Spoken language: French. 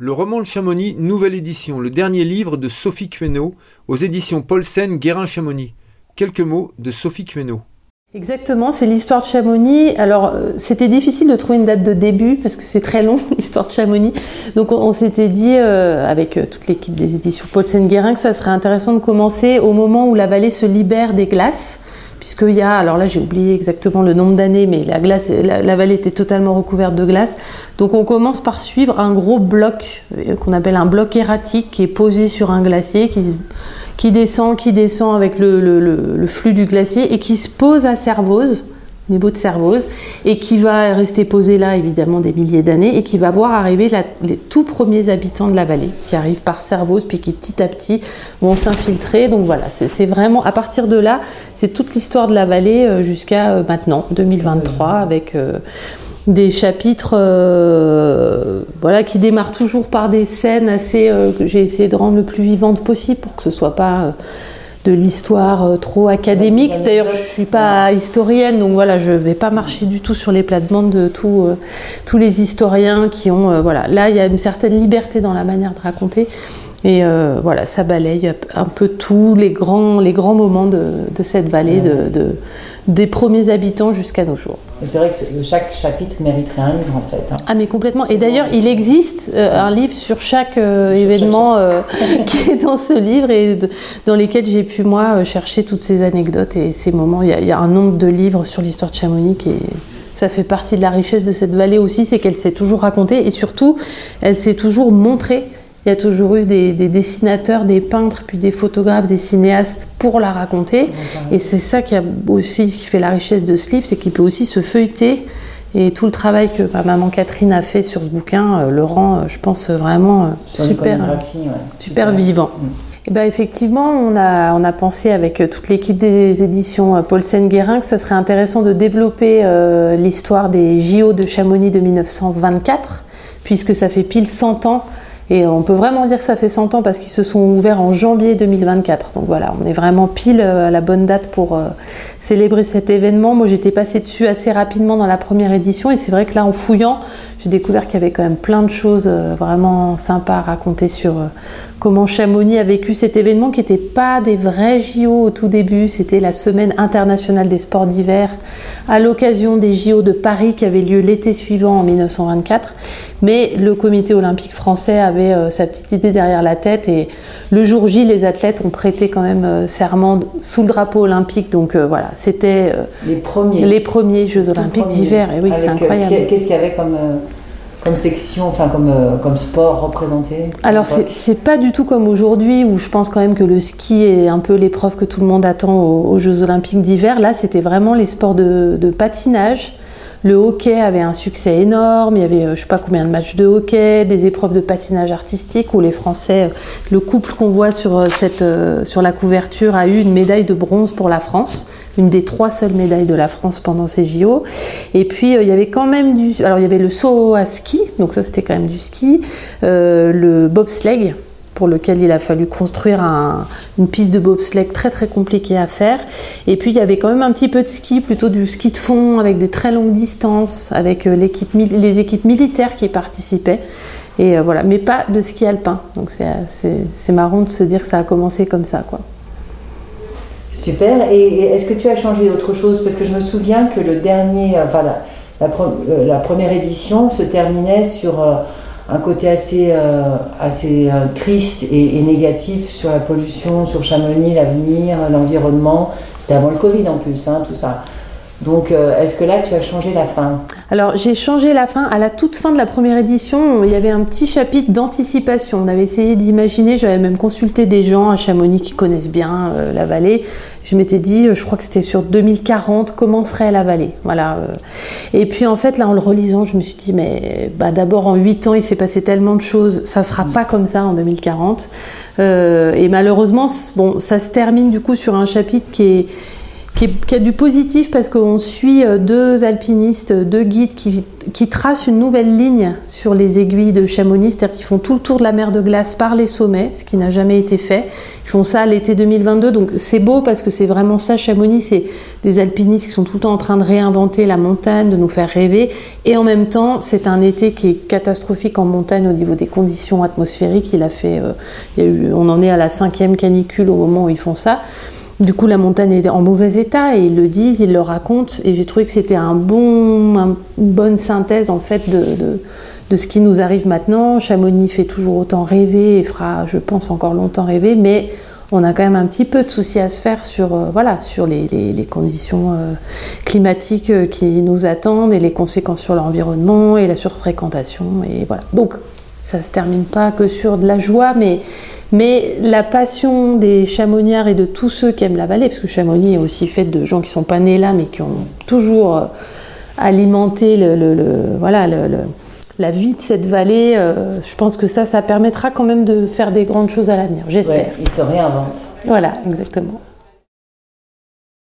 Le roman de Chamonix, nouvelle édition, le dernier livre de Sophie Queneau, aux éditions Paulsen Guérin-Chamonix. Quelques mots de Sophie Queneau. Exactement, c'est l'histoire de Chamonix. Alors, euh, c'était difficile de trouver une date de début parce que c'est très long, l'histoire de Chamonix. Donc, on, s'était dit, euh, avec euh, toute l'équipe des éditions Paulsen Guérin, que ça serait intéressant de commencer au moment où la vallée se libère des glaces puisqu'il y a, alors là j'ai oublié exactement le nombre d'années, mais la, glace, la, vallée était totalement recouverte de glace. Donc on commence par suivre un gros bloc euh, qu'on appelle un bloc erratique qui est posé sur un glacier, qui, qui descend, qui descend avec le, le flux du glacier et qui se pose à Servoz niveau de Servoz, et qui va rester posé là évidemment des milliers d'années, et qui va voir arriver les tout premiers habitants de la vallée, qui arrivent par Servoz, puis qui petit à petit vont s'infiltrer. Donc voilà, c'est vraiment, à partir de là, c'est toute l'histoire de la vallée euh, jusqu'à euh, maintenant, 2023, avec... Euh, des chapitres voilà, qui démarrent toujours par des scènes assez que j'ai essayé de rendre le plus vivantes possible pour que ce soit pas de l'histoire euh, trop académique. D'ailleurs, je suis pas historienne, donc voilà, je vais pas marcher du tout sur les plates-bandes de euh, tous les historiens qui ont, euh, voilà, là il y a une certaine liberté dans la manière de raconter. Et voilà, ça balaye un peu tous les grands, les grands moments de, cette vallée, de, des premiers habitants jusqu'à nos jours. C'est vrai que chaque chapitre mériterait un livre en fait. Hein. Ah mais complètement. Et d'ailleurs, il existe euh, un livre sur chaque euh, événement euh, qui est dans ce livre et dans lesquels j'ai pu moi chercher toutes ces anecdotes et ces moments. Il y a, il y a un nombre de livres sur l'histoire de Chamonix et ça fait partie de la richesse de cette vallée aussi, c'est qu'elle s'est toujours racontée et surtout, elle s'est toujours montrée il y a toujours eu des, dessinateurs, des peintres, puis des photographes, des cinéastes pour la raconter. Et c'est ça qui a aussi qui fait la richesse de ce livre, c'est qu'il peut aussi se feuilleter. Et tout le travail que ma maman Catherine a fait sur ce bouquin euh, le rend, euh, je pense, vraiment euh, super, super vivant. Mm. Et ben effectivement, on a, on a pensé avec toute l'équipe des éditions Paulsen-Guérin que ça serait intéressant de développer l'histoire des JO de Chamonix de 1924, puisque ça fait pile 100 ans et on peut vraiment dire que ça fait 100 ans parce qu'ils se sont ouverts en janvier 2024. Donc voilà, on est vraiment pile euh, à la bonne date pour euh, célébrer cet événement. Moi, j'étais passée dessus assez rapidement dans la première édition et c'est vrai que là, en fouillant, j'ai découvert qu'il y avait quand même plein de choses euh, vraiment sympas à raconter sur comment Chamonix a vécu cet événement qui n'était pas des vrais JO au tout début. C'était la semaine internationale des sports d'hiver à l'occasion des JO de Paris qui avaient lieu l'été suivant en 1924. Mais le comité olympique français avait euh, sa petite idée derrière la tête et le jour J, les athlètes ont prêté quand même euh, serment sous le drapeau olympique. Donc euh, voilà, c'était les premiers, les premiers Jeux olympiques d'hiver. Et oui, c'est incroyable. Qu'est-ce qu'il y avait comme comme section, enfin comme, comme sport représenté Alors c'est pas du tout comme aujourd'hui où je pense quand même que le ski est un peu l'épreuve que tout le monde attend aux, Jeux olympiques d'hiver. Là c'était vraiment les sports de, de patinage, le hockey avait un succès énorme, il y avait euh, je sais pas combien de matchs de hockey, des épreuves de patinage artistique où les Français, euh, le couple qu'on voit sur, euh, cette, sur la couverture a eu une médaille de bronze pour la France, une des trois seules médailles de la France pendant ces JO. Et puis il y avait quand même du... Alors il y avait le saut à ski, donc ça c'était quand même du ski, le bobsleigh, pour lequel il a fallu construire une piste de bobsleigh très très compliquée à faire. Et puis il y avait quand même un petit peu de ski, plutôt du ski de fond avec des très longues distances, avec euh, les équipes militaires qui participaient. Et euh, voilà, mais pas de ski alpin. Donc c'est marrant de se dire que ça a commencé comme ça, quoi. Super. Et est-ce que tu as changé autre chose? Parce que je me souviens que le dernier, enfin la, la, première édition se terminait sur euh, un côté assez, euh, assez euh, triste et, négatif sur la pollution, sur Chamonix, l'avenir, l'environnement. C'était avant le Covid en plus, hein, tout ça. Donc, euh, est-ce que là, tu as changé la fin Alors, j'ai changé la fin. À la toute fin de la première édition, il y avait un petit chapitre d'anticipation. On avait essayé d'imaginer, j'avais même consulté des gens à Chamonix qui connaissent bien euh, la vallée. Je m'étais dit, euh, je crois que c'était sur 2040, comment serait la vallée? Voilà. Et puis, en fait, là, en le relisant, je me suis dit, mais bah, d'abord, en 8 ans, il s'est passé tellement de choses, ça sera pas comme ça en 2040. et malheureusement, bon, ça se termine du coup sur un chapitre qui est qui, a du positif parce qu'on suit euh, deux alpinistes, deux guides qui, qui, tracent une nouvelle ligne sur les aiguilles de Chamonix, c'est-à-dire qu'ils font tout le tour de la mer de glace par les sommets, ce qui n'a jamais été fait. Ils font ça l'été 2022, donc c'est beau parce que c'est vraiment ça, Chamonix, c'est des alpinistes qui sont tout le temps en train de réinventer la montagne, de nous faire rêver, et en même temps, c'est un été qui est catastrophique en montagne au niveau des conditions atmosphériques. Il a fait, euh, il y a eu, on en est à la cinquième canicule au moment où ils font ça. Du coup, la montagne est en mauvais état et ils le disent, ils le racontent. Et j'ai trouvé que c'était une bonne synthèse en fait de, ce qui nous arrive maintenant. Chamonix fait toujours autant rêver et fera, je pense, encore longtemps rêver, mais on a quand même un petit peu de soucis à se faire sur, euh, les, conditions euh, climatiques euh, qui nous attendent et les conséquences sur l'environnement et la surfréquentation. Et voilà. Ça se termine pas que sur de la joie, mais mais la passion des chamoniards et de tous ceux qui aiment la vallée, parce que Chamonix est aussi fait de gens qui ne sont pas nés là, mais qui ont toujours euh, alimenté le, voilà, la vie de cette vallée, euh, je pense que ça, ça permettra quand même de faire des grandes choses à l'avenir, j'espère. ils se réinventent. Voilà, exactement.